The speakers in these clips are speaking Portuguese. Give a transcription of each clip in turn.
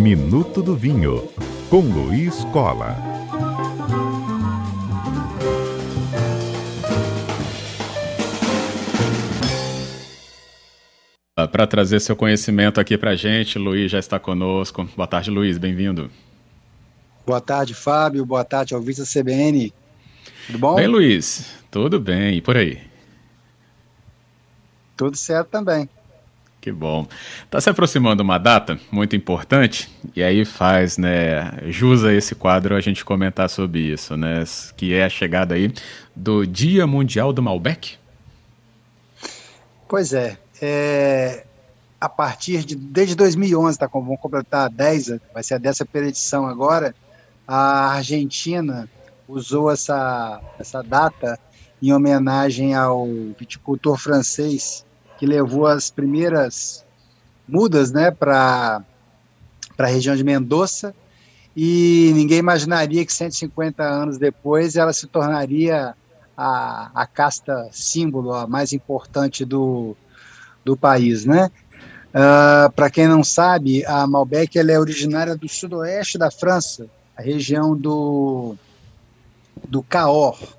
Minuto do Vinho, com Luiz Cola. Para trazer seu conhecimento aqui para a gente, Luiz já está conosco. Boa tarde, Luiz, bem-vindo. Boa tarde, Fábio. Boa tarde, Alvista CBN. Tudo bom? Bem, Luiz. Tudo bem. E por aí? Tudo certo também. Que bom. Está se aproximando uma data muito importante e aí faz, né, jus a esse quadro a gente comentar sobre isso, né, que é a chegada aí do Dia Mundial do Malbec. Pois é, é a partir de desde 2011, tá, vamos completar 10, vai ser a décima edição agora, a Argentina usou essa, essa data em homenagem ao viticultor francês que levou as primeiras mudas né, para a região de Mendoza e ninguém imaginaria que 150 anos depois ela se tornaria a, a casta símbolo, a mais importante do, do país, né? Uh, Para quem não sabe, a Malbec ela é originária do sudoeste da França, a região do, do Cahors,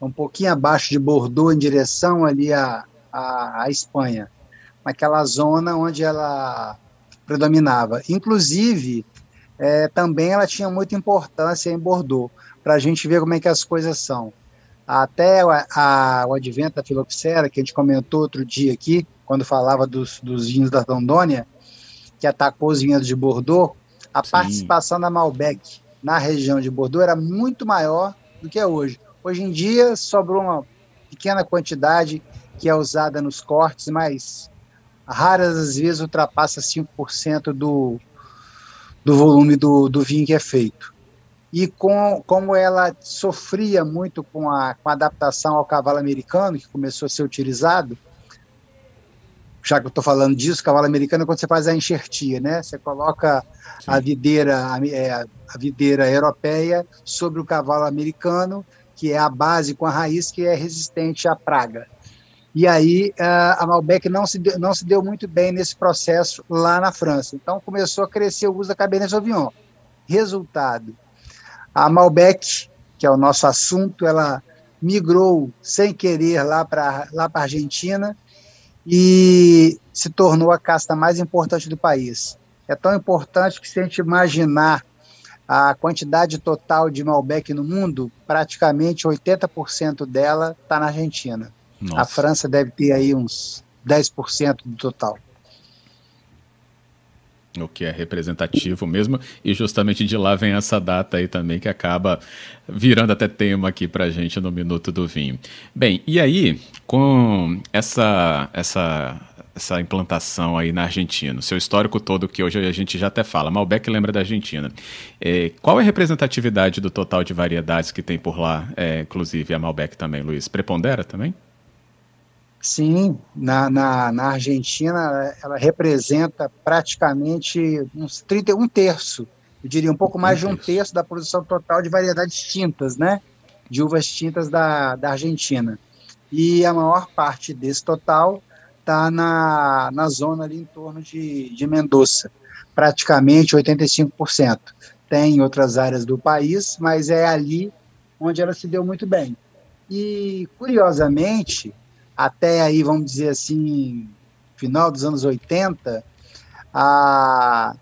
um pouquinho abaixo de Bordeaux, em direção ali à, à, à Espanha, naquela zona onde ela predominava. Inclusive, é, também ela tinha muita importância em Bordeaux, para a gente ver como é que as coisas são. Até a, a, o advento da filoxera, que a gente comentou outro dia aqui, quando falava dos, dos vinhos da Rondônia, que atacou os vinhos de Bordeaux, a Sim. participação da Malbec na região de Bordeaux era muito maior do que é hoje. Hoje em dia sobrou uma pequena quantidade que é usada nos cortes, mas raras às vezes ultrapassa 5% do, do volume do, do vinho que é feito. E com, como ela sofria muito com a, com a adaptação ao cavalo americano, que começou a ser utilizado, já que eu estou falando disso, cavalo americano é quando você faz a enxertia, né? Você coloca Sim. a videira, a, é, a videira europeia sobre o cavalo americano, que é a base com a raiz que é resistente à praga. E aí a Malbec não se, deu, não se deu muito bem nesse processo lá na França. Então começou a crescer o uso da Cabernet Sauvignon. Resultado, a Malbec, que é o nosso assunto, ela migrou sem querer lá para lá a Argentina e se tornou a casta mais importante do país. É tão importante que se a gente imaginar a quantidade total de Malbec no mundo, praticamente 80% dela está na Argentina. Nossa. A França deve ter aí uns 10% do total. O que é representativo mesmo, e justamente de lá vem essa data aí também que acaba virando até tema aqui para gente no Minuto do Vinho. Bem, e aí, com essa, essa essa implantação aí na Argentina? Seu histórico todo, que hoje a gente já até fala, Malbec lembra da Argentina. É, qual é a representatividade do total de variedades que tem por lá, é, inclusive a Malbec também, Luiz? Prepondera também? Sim, na, na, na Argentina ela representa praticamente uns 31 terço, eu diria um pouco mais um de um terço da produção total de variedades tintas, né? De uvas tintas da, da Argentina. E a maior parte desse total está na, na zona ali em torno de, de Mendoza, praticamente 85%. Tem outras áreas do país, mas é ali onde ela se deu muito bem. E, curiosamente, até aí, vamos dizer assim, final dos anos 80, a,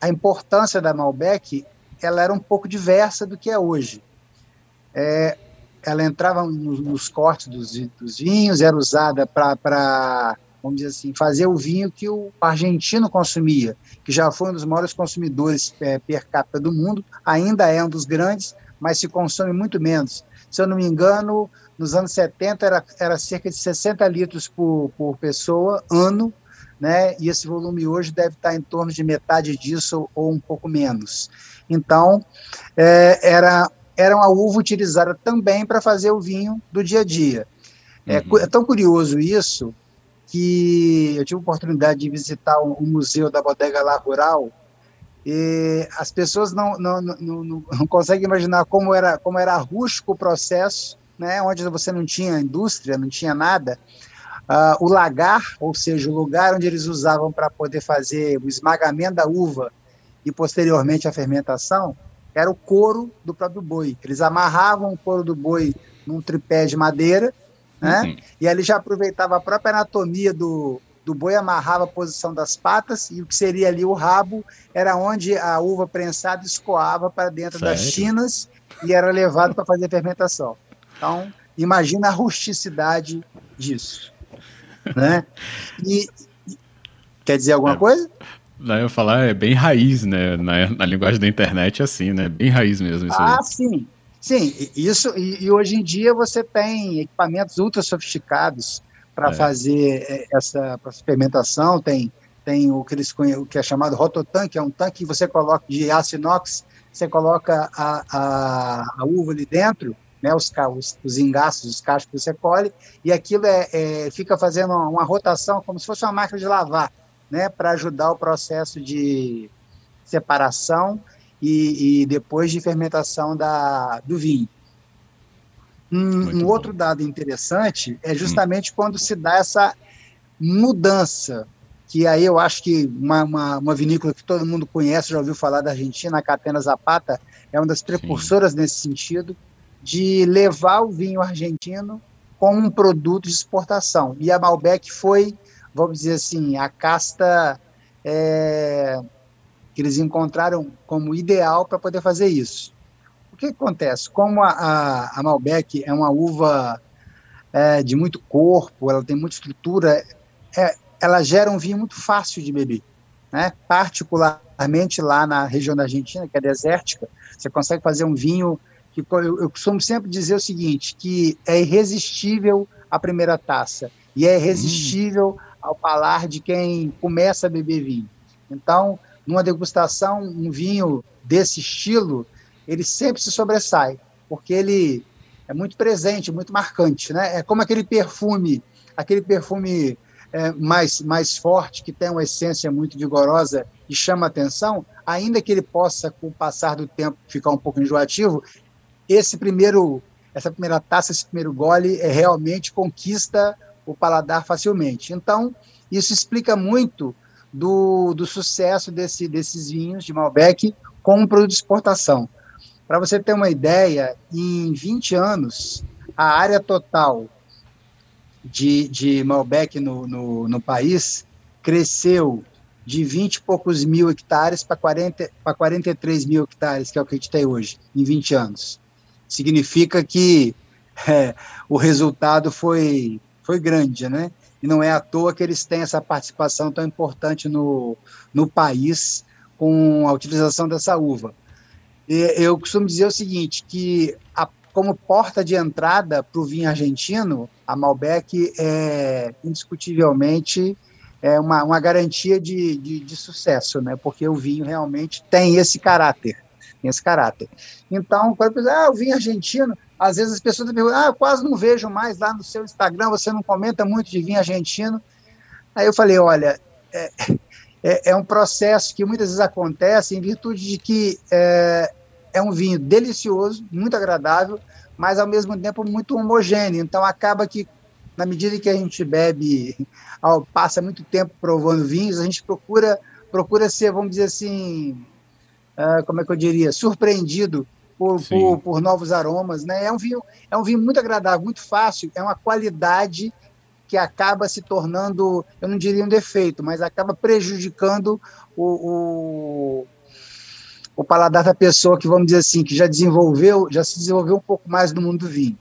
a importância da Malbec ela era um pouco diversa do que é hoje. É, ela entrava nos, nos cortes dos, dos, vinhos, era usada para, vamos dizer assim, fazer o vinho que o argentino consumia, que já foi um dos maiores consumidores é, per capita do mundo, ainda é um dos grandes, mas se consome muito menos. Se eu não me engano, nos anos 70 era, era cerca de 60 litros por, por pessoa, ano, né? E esse volume hoje deve estar em torno de metade disso ou um pouco menos. Então, é, era era uma uva utilizada também para fazer o vinho do dia a dia. É uhum. É, tão curioso isso que eu tive a oportunidade de visitar o, um museu da Bodega La Rural e as pessoas não, não, não, não, conseguem imaginar como era, como era rústico o processo, né, onde você não tinha indústria, não tinha nada. Uh, o lagar, ou seja, o lugar onde eles usavam para poder fazer o esmagamento da uva e posteriormente a fermentação, era o couro do próprio boi. Eles amarravam o couro do boi num tripé de madeira, né? Uhum. E ali já aproveitava a própria anatomia do, do boi, amarrava a posição das patas e o que seria ali o rabo era onde a uva prensada escoava para dentro Sério? das chinas e era levado para fazer fermentação. Então, imagina a rusticidade disso né? E, quer dizer alguma é, coisa? Daí eu falar é bem raiz, né? Na, na linguagem da internet, assim, né? Bem raiz mesmo. Isso ah, aí. sim. Sim, isso. E, e, hoje em dia você tem equipamentos ultra sofisticados para é. fazer é, essa fermentação. Tem, tem o que eles o que é chamado rototanque, é um tanque que você coloca de aço inox, você coloca a, a, a uva ali dentro né, os, os, os engaços, os cachos que você colhe, e aquilo é, é, fica fazendo uma, uma, rotação como se fosse uma máquina de lavar, né, para ajudar o processo de separação e, e depois de fermentação da, do vinho. Um, um outro dado interessante é justamente hum. quando se dá essa mudança, que aí eu acho que uma, uma, uma, vinícola que todo mundo conhece, já ouviu falar da Argentina, a Catena Zapata, é uma das precursoras Sim. nesse sentido, de levar o vinho argentino como um produto de exportação. E a Malbec foi, vamos dizer assim, a casta é, que eles encontraram como ideal para poder fazer isso. O que acontece? Como a, a, a Malbec é uma uva é, de muito corpo, ela tem muita estrutura, é, ela gera um vinho muito fácil de beber. Né? Particularmente lá na região da Argentina, que é desértica, você consegue fazer um vinho que eu, eu costumo sempre dizer o seguinte, que é irresistível a primeira taça e é irresistível hum. ao palar de quem começa a beber vinho. Então, numa degustação, um vinho desse estilo, ele sempre se sobressai, porque ele é muito presente, muito marcante, né? É como aquele perfume, aquele perfume é, mais, mais forte, que tem uma essência muito vigorosa e chama atenção, ainda que ele possa, com o passar do tempo, ficar um pouco enjoativo, esse primeiro, essa primeira taça, esse primeiro gole, é, realmente conquista o paladar facilmente. Então, isso explica muito do, do sucesso desse, desses vinhos de Malbec como produto de exportação. Para você ter uma ideia, em 20 anos, a área total de, de Malbec no, no, no país cresceu de 20 e poucos mil hectares para 43 mil hectares, que é o que a gente tem hoje, em 20 anos significa que é, o resultado foi, foi grande, né? E não é à toa que eles têm essa participação tão importante no, no país com a utilização dessa uva. Eu costumo dizer o seguinte, que a, como porta de entrada para o vinho argentino, a Malbec é indiscutivelmente é uma, uma garantia de, de, de sucesso, né? porque o vinho realmente tem esse caráter tem esse caráter. Então, quando você ah, eu vim argentino, às vezes as pessoas perguntam, ah, eu quase não vejo mais lá no seu Instagram, você não comenta muito de vinho argentino. Aí eu falei, olha, é, é, é um processo que muitas vezes acontece em virtude de que é, é um vinho delicioso, muito agradável, mas ao mesmo tempo muito homogêneo. Então acaba que na medida que a gente bebe, passa muito tempo provando vinhos, a gente procura procura ser, vamos dizer assim, uh, como é que eu diria, surpreendido por, por, por, novos aromas, né? É um vinho, é um vinho muito agradável, muito fácil, é uma qualidade que acaba se tornando, eu não diria um defeito, mas acaba prejudicando o, o, o paladar da pessoa que, vamos dizer assim, que já desenvolveu, já se desenvolveu um pouco mais no mundo do vinho.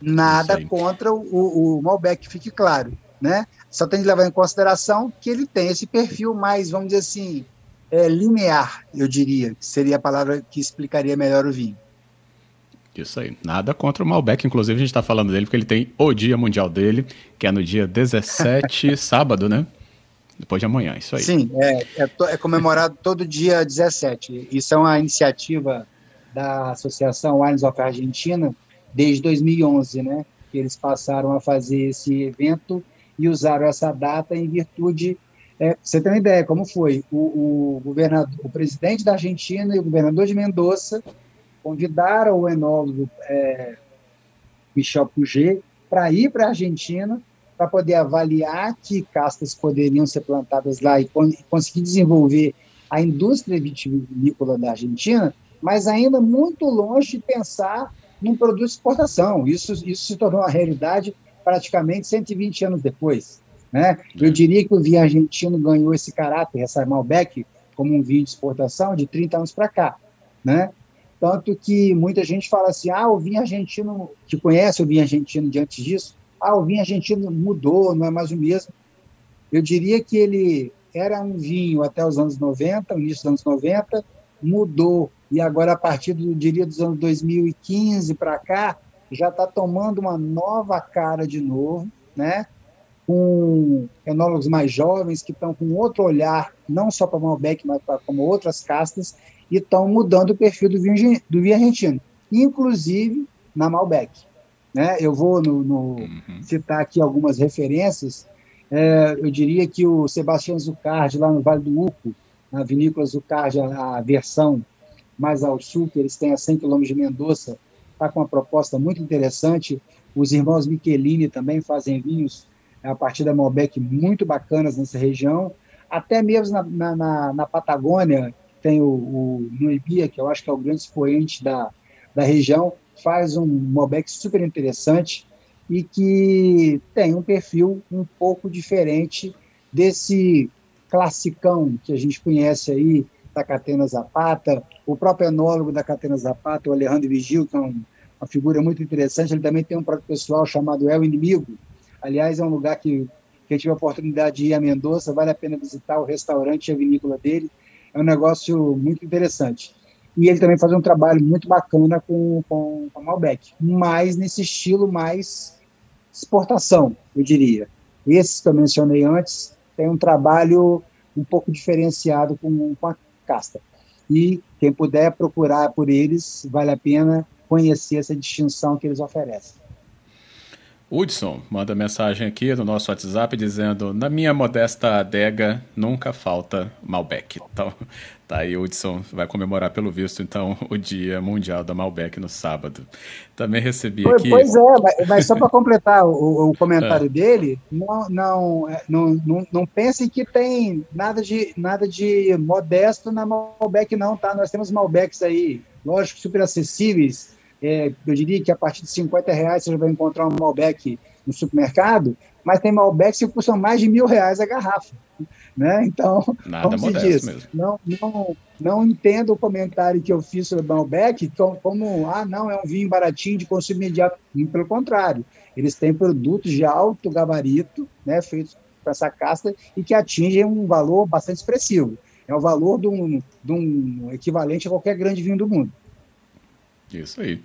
Nada contra o, o Malbec, fique claro, né? Só tem que levar em consideração que ele tem esse perfil mais, vamos dizer assim, é, linear, eu diria, que seria a palavra que explicaria melhor o vinho. Isso aí. Nada contra o Malbec, inclusive a gente está falando dele porque ele tem o dia mundial dele, que é no dia 17, sábado, né? Depois de amanhã, isso aí. Sim, é, é, é, comemorado todo dia 17. Isso é uma iniciativa da Associação Wines of Argentina desde 2011, né? Que eles passaram a fazer esse evento e usaram essa data em virtude é, você tem uma ideia como foi? O, o, governador, o presidente da Argentina e o governador de Mendoza convidaram o enólogo é, Michel Puget para ir para a Argentina para poder avaliar que castas poderiam ser plantadas lá e conseguir desenvolver a indústria vitivinícola da Argentina, mas ainda muito longe de pensar num produto de exportação. Isso, isso se tornou uma realidade praticamente 120 anos depois. Né? Eu diria que o vinho argentino ganhou esse caráter, essa Malbec, como um vinho de exportação de 30 anos para cá. Né? Tanto que muita gente fala assim: ah, o vinho argentino, que conhece o vinho argentino de antes disso, ah, o vinho argentino mudou, não é mais o mesmo. Eu diria que ele era um vinho até os anos 90, o início dos anos 90, mudou, e agora, a partir, do, diria, dos anos 2015 para cá, já está tomando uma nova cara de novo, né? com enólogos mais jovens que estão com outro olhar, não só para Malbec, mas para como outras castas, e estão mudando o perfil do vinho, do vinho argentino, inclusive na Malbec. Né? Eu vou no, no uhum. citar aqui algumas referências. É, eu diria que o Sebastião Zucardi, lá no Vale do Uco, na vinícola Zucardi, a, a versão mais ao sul, que eles têm a 100 quilômetros de Mendoza, está com uma proposta muito interessante. Os irmãos Michelini também fazem vinhos a partir da Malbec muito bacanas nessa região. Até mesmo na, na, na, na Patagônia, tem o, o que eu acho que é o grande expoente da, da região, faz um Malbec super interessante e que tem um perfil um pouco diferente desse classicão que a gente conhece aí da Catena Zapata, o próprio enólogo da Catena Zapata, o Alejandro Vigil, que é um, uma figura muito interessante, ele também tem um próprio pessoal chamado El Inimigo, aliás, é um lugar que quem tiver a oportunidade de ir a Mendoza, vale a pena visitar o restaurante e a vinícola dele, é um negócio muito interessante. E ele também faz um trabalho muito bacana com, com, com Malbec, mas nesse estilo mais exportação, eu diria. Esses que eu mencionei antes têm um trabalho um pouco diferenciado com, com a casta. E quem puder procurar por eles, vale a pena conhecer essa distinção que eles oferecem. Hudson manda mensagem aqui no nosso WhatsApp dizendo: Na minha modesta adega nunca falta Malbec. Então, tá aí, Hudson vai comemorar, pelo visto, então, o Dia Mundial da Malbec no sábado. Também recebi aqui. Pois é, mas só para completar o, o comentário é. dele, não, não, é, não, não, não pensem que tem nada de, nada de modesto na Malbec, não, tá? Nós temos Malbecs aí, lógico, super acessíveis é, eu diria que a partir de 50 reais você já vai encontrar um Malbec no supermercado, mas tem Malbec que custam mais de mil reais a garrafa. Né? Então, Nada como se diz, mesmo. Não, não, não entendo o comentário que eu fiz sobre o Malbec como, como, ah, não, é um vinho baratinho de consumo imediato. Pelo contrário, eles têm produtos de alto gabarito, né, feitos com essa casta, e que atingem um valor bastante expressivo. É o valor de um, de um equivalente a qualquer grande vinho do mundo. Isso aí.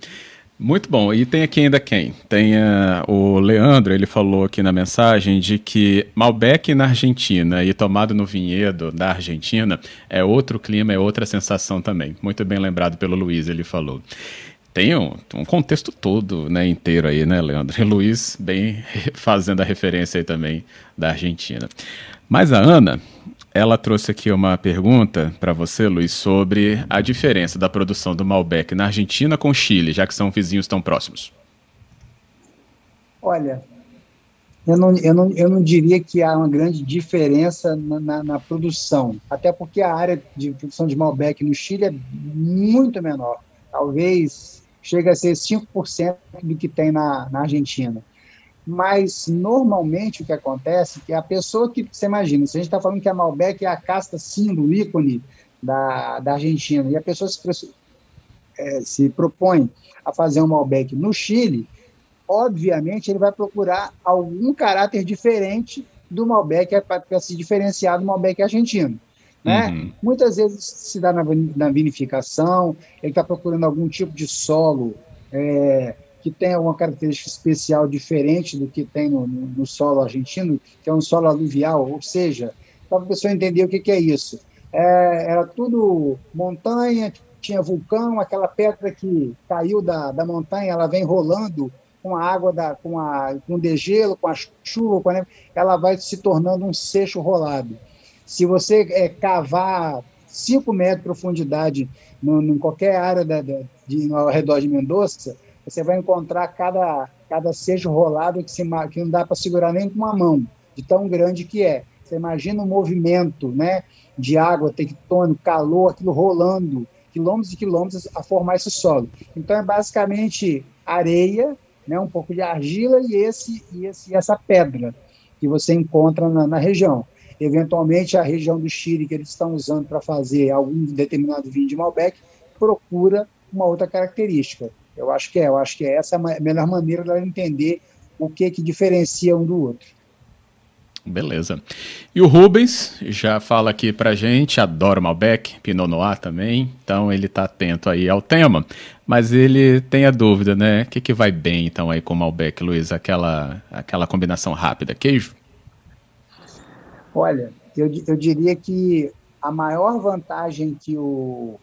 Muito bom. E tem aqui ainda quem? Tem uh, o Leandro, ele falou aqui na mensagem de que Malbec na Argentina e tomado no vinhedo da Argentina é outro clima, é outra sensação também. Muito bem lembrado pelo Luiz, ele falou. Tem um, um contexto todo né, inteiro aí, né, Leandro? E Luiz bem fazendo a referência aí também da Argentina. Mas a Ana, ela trouxe aqui uma pergunta para você, Luiz, sobre a diferença da produção do Malbec na Argentina com Chile, já que são vizinhos tão próximos. Olha, eu não, eu não, eu não diria que há uma grande diferença na, na, na produção, até porque a área de produção de Malbec no Chile é muito menor. Talvez chega a ser 5% do que tem na, na Argentina mas normalmente o que acontece é que a pessoa que, você imagina, se a gente está falando que a Malbec é a casta símbolo, ícone da, da Argentina, e a pessoa se, é, se propõe a fazer um Malbec no Chile, obviamente ele vai procurar algum caráter diferente do Malbec para se diferenciar do Malbec argentino. Né? Uhum. Muitas vezes se dá na, na vinificação, ele está procurando algum tipo de solo é, que tem alguma característica especial diferente do que tem no, no, no solo argentino, que é um solo aluvial, ou seja, para a pessoa entender o que, que é isso. É, era tudo montanha, tinha vulcão, aquela pedra que caiu da, da montanha, ela vem rolando com a água, da, com, a, com o degelo, com a chuva, com a, ela vai se tornando um seixo rolado. Se você é, cavar 5 metros de profundidade no, em qualquer área da, da, de, ao redor de Mendoza, você vai encontrar cada, cada sejo rolado que, se, que não dá para segurar nem com uma mão, de tão grande que é. Você imagina o movimento né, de água tectônico, calor, aquilo rolando, quilômetros e quilômetros a formar esse solo. Então é basicamente areia, né, um pouco de argila e, esse, e esse, essa pedra que você encontra na, na região. Eventualmente, a região do Chile que eles estão usando para fazer algum determinado vinho de Malbec procura uma outra característica. Eu acho que é, eu acho que é essa a melhor maneira de entender o que que diferencia um do outro. Beleza. E o Rubens já fala aqui pra gente, adora Malbec, Pinot Noir também, então ele tá atento aí ao tema, mas ele tem a dúvida, né? O que, que vai bem então aí com Malbec, Luiz? Aquela, aquela combinação rápida, queijo? Olha, eu, eu diria que a maior vantagem que o,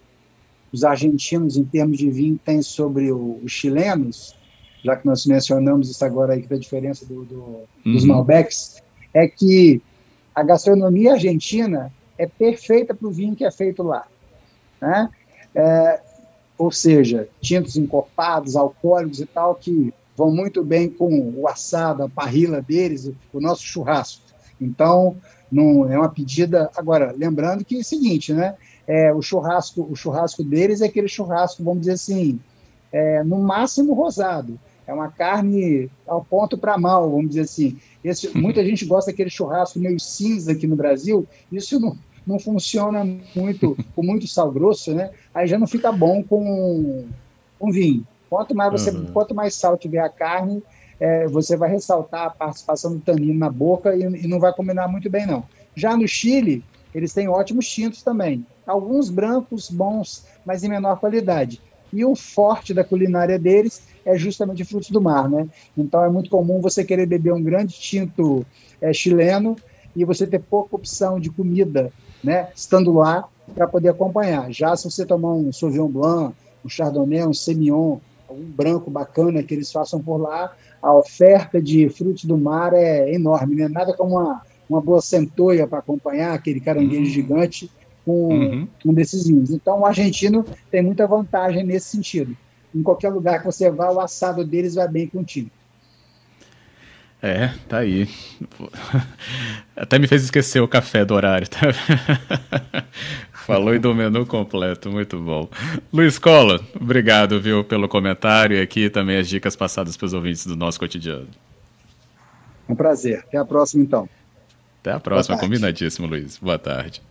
os argentinos, em termos de vinho, têm sobre o, os chilenos, já que nós mencionamos isso agora aí, da diferença do, do, uhum. dos Malbecs, é que a gastronomia argentina é perfeita para o vinho que é feito lá. Né? É, ou seja, tintos encorpados, alcoólicos e tal, que vão muito bem com o assado, a parrila deles, o nosso churrasco. Então, não é uma pedida. Agora, lembrando que é o seguinte, né? É, o churrasco, o churrasco deles é aquele churrasco, vamos dizer assim, é, no máximo rosado. É uma carne ao ponto para mal, vamos dizer assim. Esse, muita gente gosta daquele churrasco meio cinza aqui no Brasil. Isso não, não funciona muito com muito sal grosso, né? Aí já não fica bom com, com vinho. Quanto mais você, uhum. quanto mais sal tiver a carne, é, você vai ressaltar a participação do tanino na boca e, e, não vai combinar muito bem, não. Já no Chile, eles têm ótimos tintos também. Alguns brancos bons, mas em menor qualidade. E o forte da culinária deles é justamente frutos do mar, né? Então é muito comum você querer beber um grande tinto é, chileno e você ter pouca opção de comida, né? Estando lá para poder acompanhar. Já se você tomar um Sauvignon Blanc, um Chardonnay, um Semillon, algum branco bacana que eles façam por lá, a oferta de frutos do mar é enorme, né? Nada como uma, uma boa centoia para acompanhar aquele caranguejo uhum. gigante com uhum. um desses vinhos. Então, o argentino tem muita vantagem nesse sentido. Em qualquer lugar que você vá, o assado deles vai bem contigo. É, tá aí. Até me fez esquecer o café do horário. Tá? Falou e do menu completo, muito bom. Luiz Cola, obrigado, viu, pelo comentário e aqui também as dicas passadas pelos ouvintes do nosso cotidiano. Um prazer. Até a próxima, então. Até a próxima, combinadíssimo, Luiz. Boa tarde.